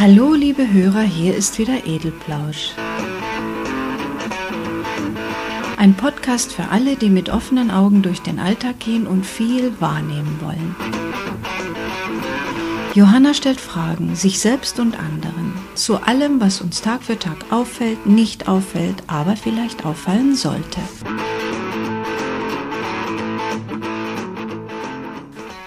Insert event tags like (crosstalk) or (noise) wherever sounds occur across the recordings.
Hallo liebe Hörer, hier ist wieder Edelplausch. Ein Podcast für alle, die mit offenen Augen durch den Alltag gehen und viel wahrnehmen wollen. Johanna stellt Fragen, sich selbst und anderen, zu allem, was uns Tag für Tag auffällt, nicht auffällt, aber vielleicht auffallen sollte.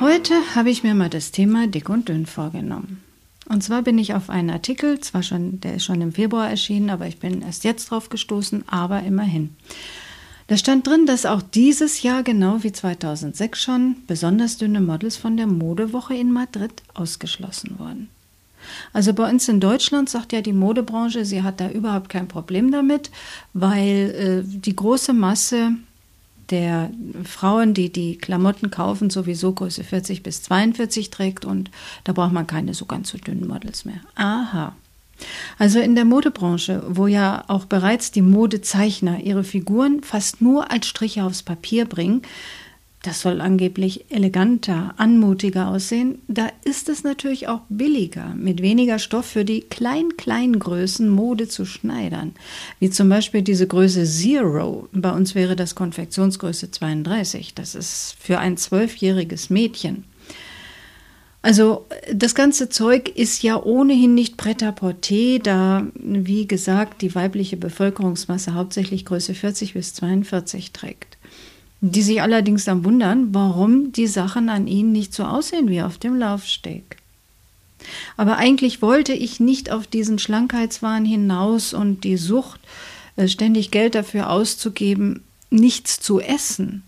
Heute habe ich mir mal das Thema dick und dünn vorgenommen. Und zwar bin ich auf einen Artikel, zwar schon, der ist schon im Februar erschienen, aber ich bin erst jetzt drauf gestoßen, aber immerhin. Da stand drin, dass auch dieses Jahr, genau wie 2006 schon, besonders dünne Models von der Modewoche in Madrid ausgeschlossen wurden. Also bei uns in Deutschland sagt ja die Modebranche, sie hat da überhaupt kein Problem damit, weil äh, die große Masse der Frauen, die die Klamotten kaufen, sowieso Größe 40 bis 42 trägt und da braucht man keine so ganz so dünnen Models mehr. Aha. Also in der Modebranche, wo ja auch bereits die Modezeichner ihre Figuren fast nur als Striche aufs Papier bringen, das soll angeblich eleganter, anmutiger aussehen, da ist es natürlich auch billiger, mit weniger Stoff für die klein-kleinen Größen Mode zu schneidern. Wie zum Beispiel diese Größe Zero. Bei uns wäre das Konfektionsgröße 32. Das ist für ein zwölfjähriges Mädchen. Also das ganze Zeug ist ja ohnehin nicht prêt-à-porter, da, wie gesagt, die weibliche Bevölkerungsmasse hauptsächlich Größe 40 bis 42 trägt die sich allerdings dann wundern, warum die Sachen an ihnen nicht so aussehen wie auf dem Laufsteg. Aber eigentlich wollte ich nicht auf diesen Schlankheitswahn hinaus und die Sucht, äh, ständig Geld dafür auszugeben, nichts zu essen.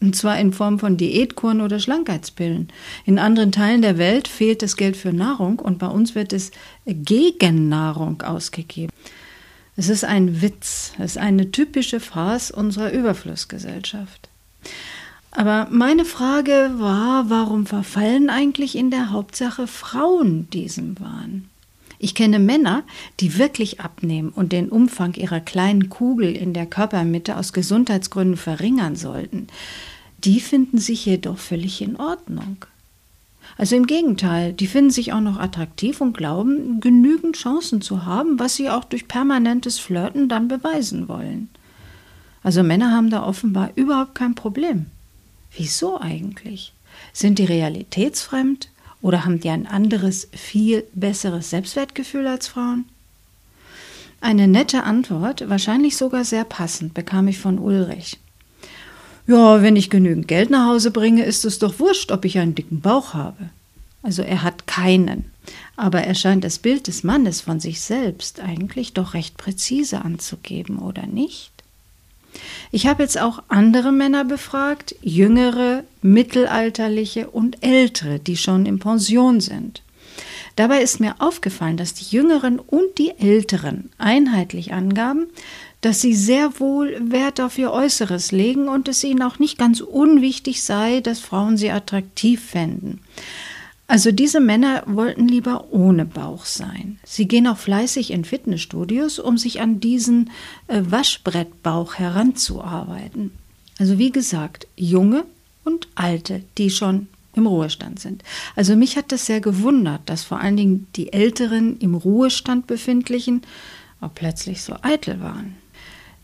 Und zwar in Form von Diätkuren oder Schlankheitspillen. In anderen Teilen der Welt fehlt das Geld für Nahrung und bei uns wird es gegen Nahrung ausgegeben. Es ist ein Witz, es ist eine typische Farce unserer Überflussgesellschaft. Aber meine Frage war, warum verfallen eigentlich in der Hauptsache Frauen diesem Wahn? Ich kenne Männer, die wirklich abnehmen und den Umfang ihrer kleinen Kugel in der Körpermitte aus Gesundheitsgründen verringern sollten. Die finden sich jedoch völlig in Ordnung. Also im Gegenteil, die finden sich auch noch attraktiv und glauben, genügend Chancen zu haben, was sie auch durch permanentes Flirten dann beweisen wollen. Also Männer haben da offenbar überhaupt kein Problem. Wieso eigentlich? Sind die realitätsfremd oder haben die ein anderes, viel besseres Selbstwertgefühl als Frauen? Eine nette Antwort, wahrscheinlich sogar sehr passend, bekam ich von Ulrich. Ja, wenn ich genügend Geld nach Hause bringe, ist es doch wurscht, ob ich einen dicken Bauch habe. Also er hat keinen. Aber er scheint das Bild des Mannes von sich selbst eigentlich doch recht präzise anzugeben, oder nicht? Ich habe jetzt auch andere Männer befragt, jüngere, mittelalterliche und ältere, die schon in Pension sind. Dabei ist mir aufgefallen, dass die Jüngeren und die Älteren einheitlich angaben, dass sie sehr wohl Wert auf ihr Äußeres legen und es ihnen auch nicht ganz unwichtig sei, dass Frauen sie attraktiv fänden. Also diese Männer wollten lieber ohne Bauch sein. Sie gehen auch fleißig in Fitnessstudios, um sich an diesen äh, Waschbrettbauch heranzuarbeiten. Also wie gesagt, junge und alte, die schon im Ruhestand sind. Also mich hat das sehr gewundert, dass vor allen Dingen die älteren im Ruhestand befindlichen auch plötzlich so eitel waren.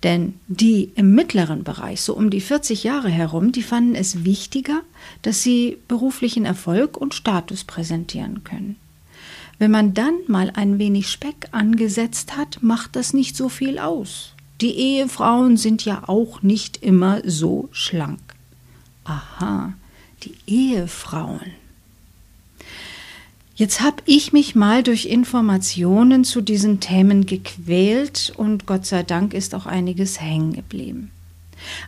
Denn die im mittleren Bereich, so um die 40 Jahre herum, die fanden es wichtiger, dass sie beruflichen Erfolg und Status präsentieren können. Wenn man dann mal ein wenig Speck angesetzt hat, macht das nicht so viel aus. Die Ehefrauen sind ja auch nicht immer so schlank. Aha, die Ehefrauen. Jetzt habe ich mich mal durch Informationen zu diesen Themen gequält und Gott sei Dank ist auch einiges hängen geblieben.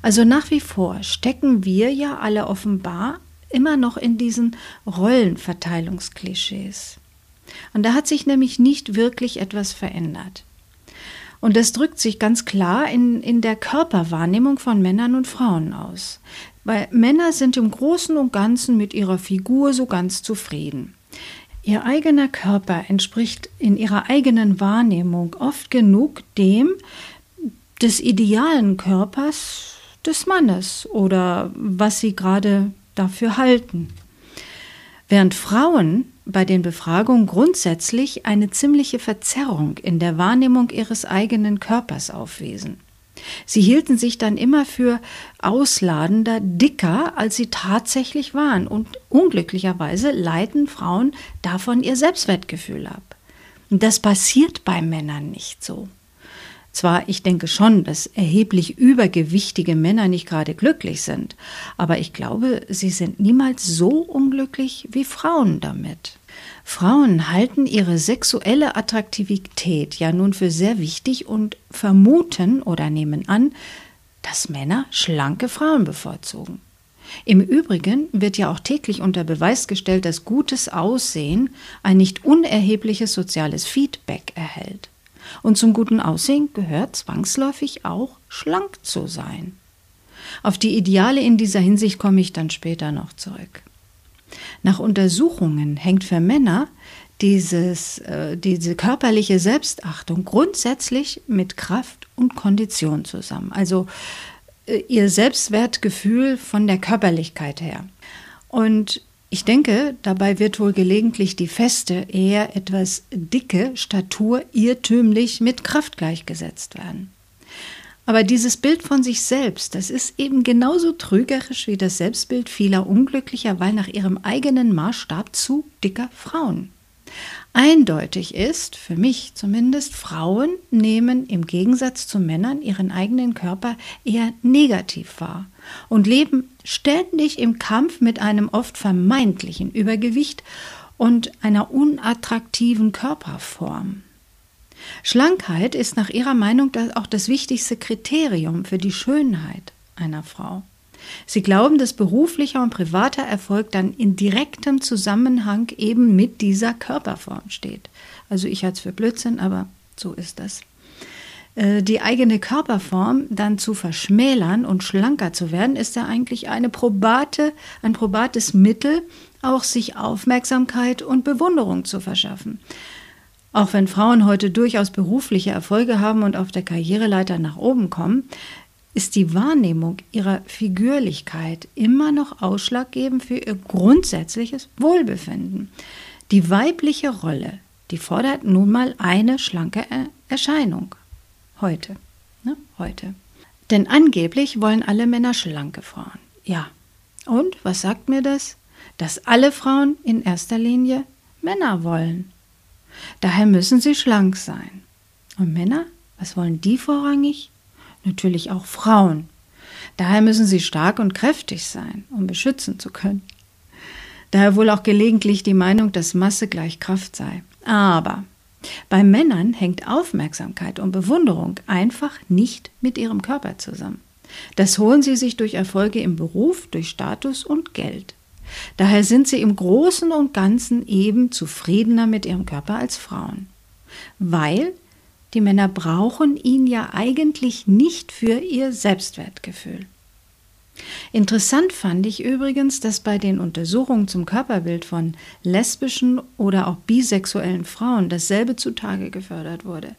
Also nach wie vor stecken wir ja alle offenbar immer noch in diesen Rollenverteilungsklischees. Und da hat sich nämlich nicht wirklich etwas verändert. Und das drückt sich ganz klar in, in der Körperwahrnehmung von Männern und Frauen aus. Weil Männer sind im Großen und Ganzen mit ihrer Figur so ganz zufrieden. Ihr eigener Körper entspricht in ihrer eigenen Wahrnehmung oft genug dem des idealen Während Frauen bei den Befragungen grundsätzlich eine ziemliche Verzerrung in der Wahrnehmung ihres eigenen Körpers aufwiesen. Sie hielten sich dann immer für ausladender, dicker, als sie tatsächlich waren, und unglücklicherweise leiten Frauen davon ihr Selbstwertgefühl ab. Das passiert bei Männern nicht so. Zwar, ich denke schon, dass erheblich übergewichtige Männer nicht gerade glücklich sind, aber ich glaube, sie sind niemals so unglücklich wie Frauen damit. Frauen halten ihre sexuelle Attraktivität ja nun für sehr wichtig und vermuten oder nehmen an, dass Männer schlanke Frauen bevorzugen. Im Übrigen wird ja auch täglich unter Beweis gestellt, dass gutes Aussehen ein nicht unerhebliches soziales Feedback erhält. Und zum guten Aussehen gehört zwangsläufig auch schlank zu sein. Auf die Ideale in dieser Hinsicht komme ich dann später noch zurück. Nach Untersuchungen hängt für Männer dieses, äh, diese körperliche Selbstachtung grundsätzlich mit Kraft und Kondition zusammen. Also äh, ihr Selbstwertgefühl von der Körperlichkeit her. Und ich denke, dabei wird wohl gelegentlich die feste, eher etwas dicke Statur irrtümlich mit Kraft gleichgesetzt werden. Aber dieses Bild von sich selbst, das ist eben genauso trügerisch wie das Selbstbild vieler unglücklicher, weil nach ihrem eigenen Maßstab zu dicker Frauen. Eindeutig ist, für mich zumindest, Frauen nehmen im Gegensatz zu Männern ihren eigenen Körper eher negativ wahr und leben ständig im Kampf mit einem oft vermeintlichen Übergewicht und einer unattraktiven Körperform. Schlankheit ist nach ihrer Meinung auch das wichtigste Kriterium für die Schönheit einer Frau. Sie glauben, dass beruflicher und privater Erfolg dann in direktem Zusammenhang eben mit dieser Körperform steht. Also ich halte es für Blödsinn, aber so ist das. Äh, die eigene Körperform dann zu verschmälern und schlanker zu werden, ist ja eigentlich eine probate, ein probates Mittel, auch sich Aufmerksamkeit und Bewunderung zu verschaffen. Auch wenn Frauen heute durchaus berufliche Erfolge haben und auf der Karriereleiter nach oben kommen, ist die Wahrnehmung ihrer Figürlichkeit immer noch ausschlaggebend für ihr grundsätzliches Wohlbefinden. Die weibliche Rolle, die fordert nun mal eine schlanke Erscheinung. Heute. Ne? Heute. Denn angeblich wollen alle Männer schlanke Frauen. Ja. Und was sagt mir das? Dass alle Frauen in erster Linie Männer wollen. Daher müssen sie schlank sein. Und Männer, was wollen die vorrangig? Natürlich auch Frauen. Daher müssen sie stark und kräftig sein, um beschützen zu können. Daher wohl auch gelegentlich die Meinung, dass Masse gleich Kraft sei. Aber bei Männern hängt Aufmerksamkeit und Bewunderung einfach nicht mit ihrem Körper zusammen. Das holen sie sich durch Erfolge im Beruf, durch Status und Geld. Daher sind sie im Großen und Ganzen eben zufriedener mit ihrem Körper als Frauen. Weil die Männer brauchen ihn ja eigentlich nicht für ihr Selbstwertgefühl. Interessant fand ich übrigens, dass bei den Untersuchungen zum Körperbild von lesbischen oder auch bisexuellen Frauen dasselbe zutage gefördert wurde.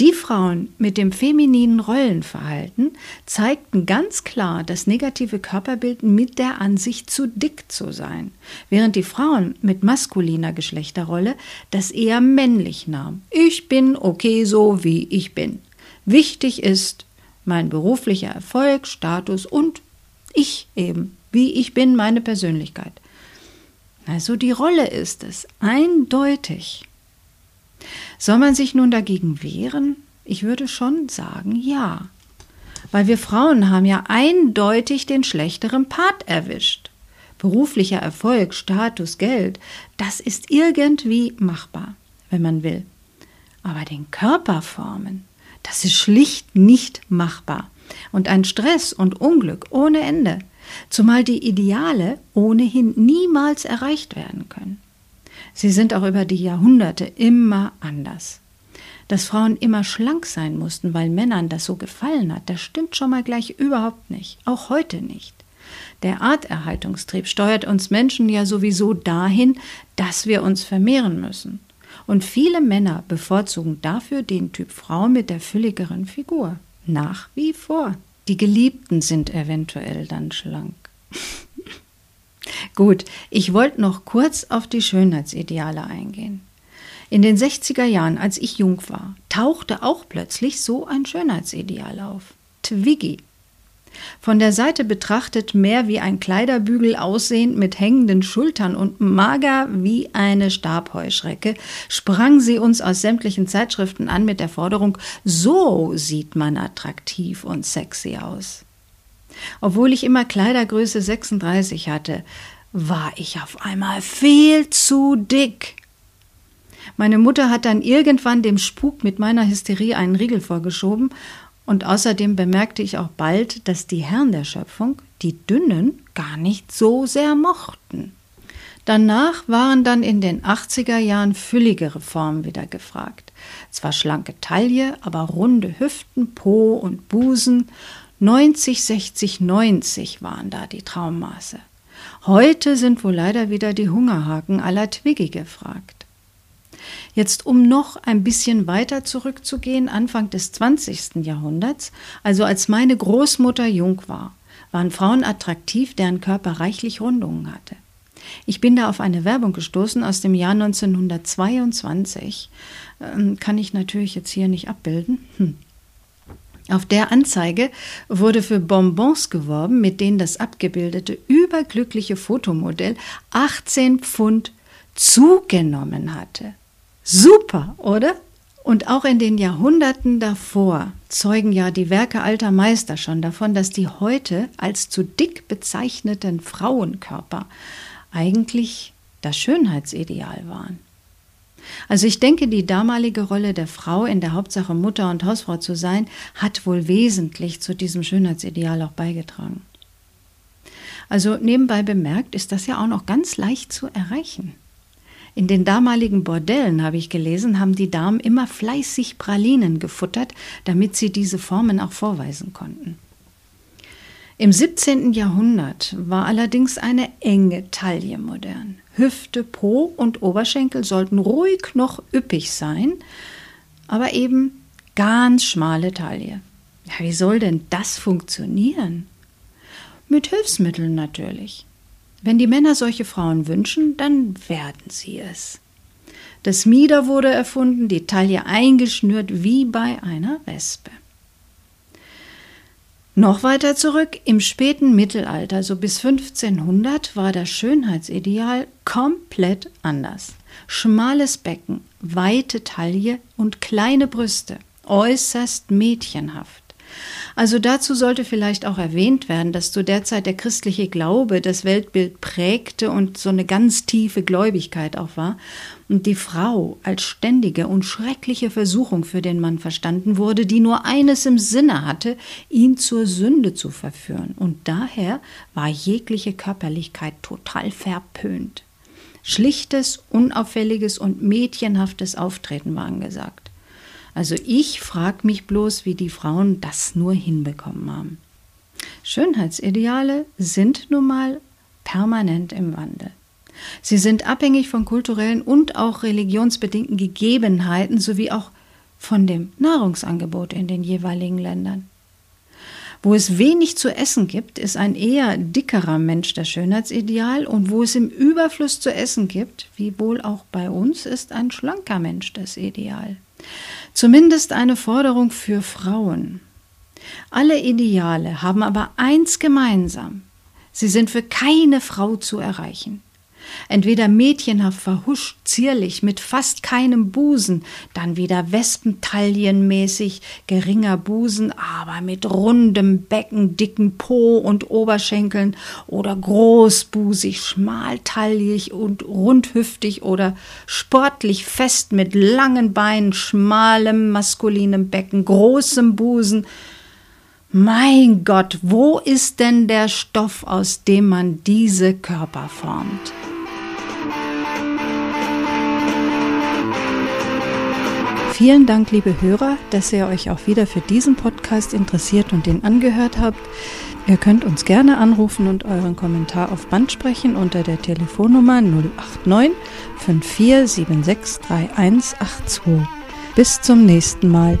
Die Frauen mit dem femininen Rollenverhalten zeigten ganz klar das negative Körperbild mit der Ansicht zu dick zu sein, während die Frauen mit maskuliner Geschlechterrolle das eher männlich nahmen. Ich bin okay so, wie ich bin. Wichtig ist mein beruflicher Erfolg, Status und ich eben, wie ich bin, meine Persönlichkeit. Also die Rolle ist es, eindeutig. Soll man sich nun dagegen wehren? Ich würde schon sagen, ja. Weil wir Frauen haben ja eindeutig den schlechteren Part erwischt. Beruflicher Erfolg, Status, Geld, das ist irgendwie machbar, wenn man will. Aber den Körperformen, das ist schlicht nicht machbar und ein Stress und Unglück ohne Ende, zumal die Ideale ohnehin niemals erreicht werden können. Sie sind auch über die Jahrhunderte immer anders. Dass Frauen immer schlank sein mussten, weil Männern das so gefallen hat, das stimmt schon mal gleich überhaupt nicht, auch heute nicht. Der Arterhaltungstrieb steuert uns Menschen ja sowieso dahin, dass wir uns vermehren müssen. Und viele Männer bevorzugen dafür den Typ Frau mit der fülligeren Figur nach wie vor. Die Geliebten sind eventuell dann schlank. (laughs) Gut, ich wollte noch kurz auf die Schönheitsideale eingehen. In den 60er Jahren, als ich jung war, tauchte auch plötzlich so ein Schönheitsideal auf. Twiggy. Von der Seite betrachtet mehr wie ein Kleiderbügel aussehend mit hängenden Schultern und mager wie eine Stabheuschrecke, sprang sie uns aus sämtlichen Zeitschriften an mit der Forderung, so sieht man attraktiv und sexy aus. Obwohl ich immer Kleidergröße 36 hatte, war ich auf einmal viel zu dick. Meine Mutter hat dann irgendwann dem Spuk mit meiner Hysterie einen Riegel vorgeschoben und außerdem bemerkte ich auch bald, dass die Herren der Schöpfung die Dünnen gar nicht so sehr mochten. Danach waren dann in den 80er Jahren fülligere Formen wieder gefragt. Zwar schlanke Taille, aber runde Hüften, Po und Busen. 90, 60, 90 waren da die Traummaße. Heute sind wohl leider wieder die Hungerhaken aller Twiggy gefragt. Jetzt, um noch ein bisschen weiter zurückzugehen, Anfang des 20. Jahrhunderts, also als meine Großmutter jung war, waren Frauen attraktiv, deren Körper reichlich Rundungen hatte. Ich bin da auf eine Werbung gestoßen aus dem Jahr 1922. Ähm, kann ich natürlich jetzt hier nicht abbilden. Hm. Auf der Anzeige wurde für Bonbons geworben, mit denen das abgebildete überglückliche Fotomodell 18 Pfund zugenommen hatte. Super, oder? Und auch in den Jahrhunderten davor zeugen ja die Werke alter Meister schon davon, dass die heute als zu dick bezeichneten Frauenkörper eigentlich das Schönheitsideal waren. Also ich denke, die damalige Rolle der Frau in der Hauptsache Mutter und Hausfrau zu sein, hat wohl wesentlich zu diesem Schönheitsideal auch beigetragen. Also nebenbei bemerkt ist das ja auch noch ganz leicht zu erreichen. In den damaligen Bordellen, habe ich gelesen, haben die Damen immer fleißig Pralinen gefuttert, damit sie diese Formen auch vorweisen konnten. Im 17. Jahrhundert war allerdings eine enge Taille modern. Hüfte, Po und Oberschenkel sollten ruhig noch üppig sein, aber eben ganz schmale Taille. Ja, wie soll denn das funktionieren? Mit Hilfsmitteln natürlich. Wenn die Männer solche Frauen wünschen, dann werden sie es. Das Mieder wurde erfunden, die Taille eingeschnürt wie bei einer Wespe. Noch weiter zurück, im späten Mittelalter, so bis 1500, war das Schönheitsideal komplett anders. Schmales Becken, weite Taille und kleine Brüste, äußerst mädchenhaft. Also dazu sollte vielleicht auch erwähnt werden, dass zu der Zeit der christliche Glaube das Weltbild prägte und so eine ganz tiefe Gläubigkeit auch war und die Frau als ständige und schreckliche Versuchung für den Mann verstanden wurde, die nur eines im Sinne hatte, ihn zur Sünde zu verführen. Und daher war jegliche Körperlichkeit total verpönt. Schlichtes, unauffälliges und mädchenhaftes Auftreten war angesagt. Also ich frage mich bloß, wie die Frauen das nur hinbekommen haben. Schönheitsideale sind nun mal permanent im Wandel. Sie sind abhängig von kulturellen und auch religionsbedingten Gegebenheiten sowie auch von dem Nahrungsangebot in den jeweiligen Ländern. Wo es wenig zu essen gibt, ist ein eher dickerer Mensch das Schönheitsideal und wo es im Überfluss zu essen gibt, wie wohl auch bei uns, ist ein schlanker Mensch das Ideal. Zumindest eine Forderung für Frauen. Alle Ideale haben aber eins gemeinsam. Sie sind für keine Frau zu erreichen. Entweder mädchenhaft verhuscht, zierlich, mit fast keinem Busen, dann wieder Wespentaillenmäßig, geringer Busen, aber mit rundem Becken, dicken Po und Oberschenkeln oder großbusig, schmaltaillig und rundhüftig oder sportlich fest mit langen Beinen, schmalem maskulinem Becken, großem Busen, mein Gott, wo ist denn der Stoff, aus dem man diese Körper formt? Vielen Dank, liebe Hörer, dass ihr euch auch wieder für diesen Podcast interessiert und den angehört habt. Ihr könnt uns gerne anrufen und euren Kommentar auf Band sprechen unter der Telefonnummer 089 5476 3182. Bis zum nächsten Mal.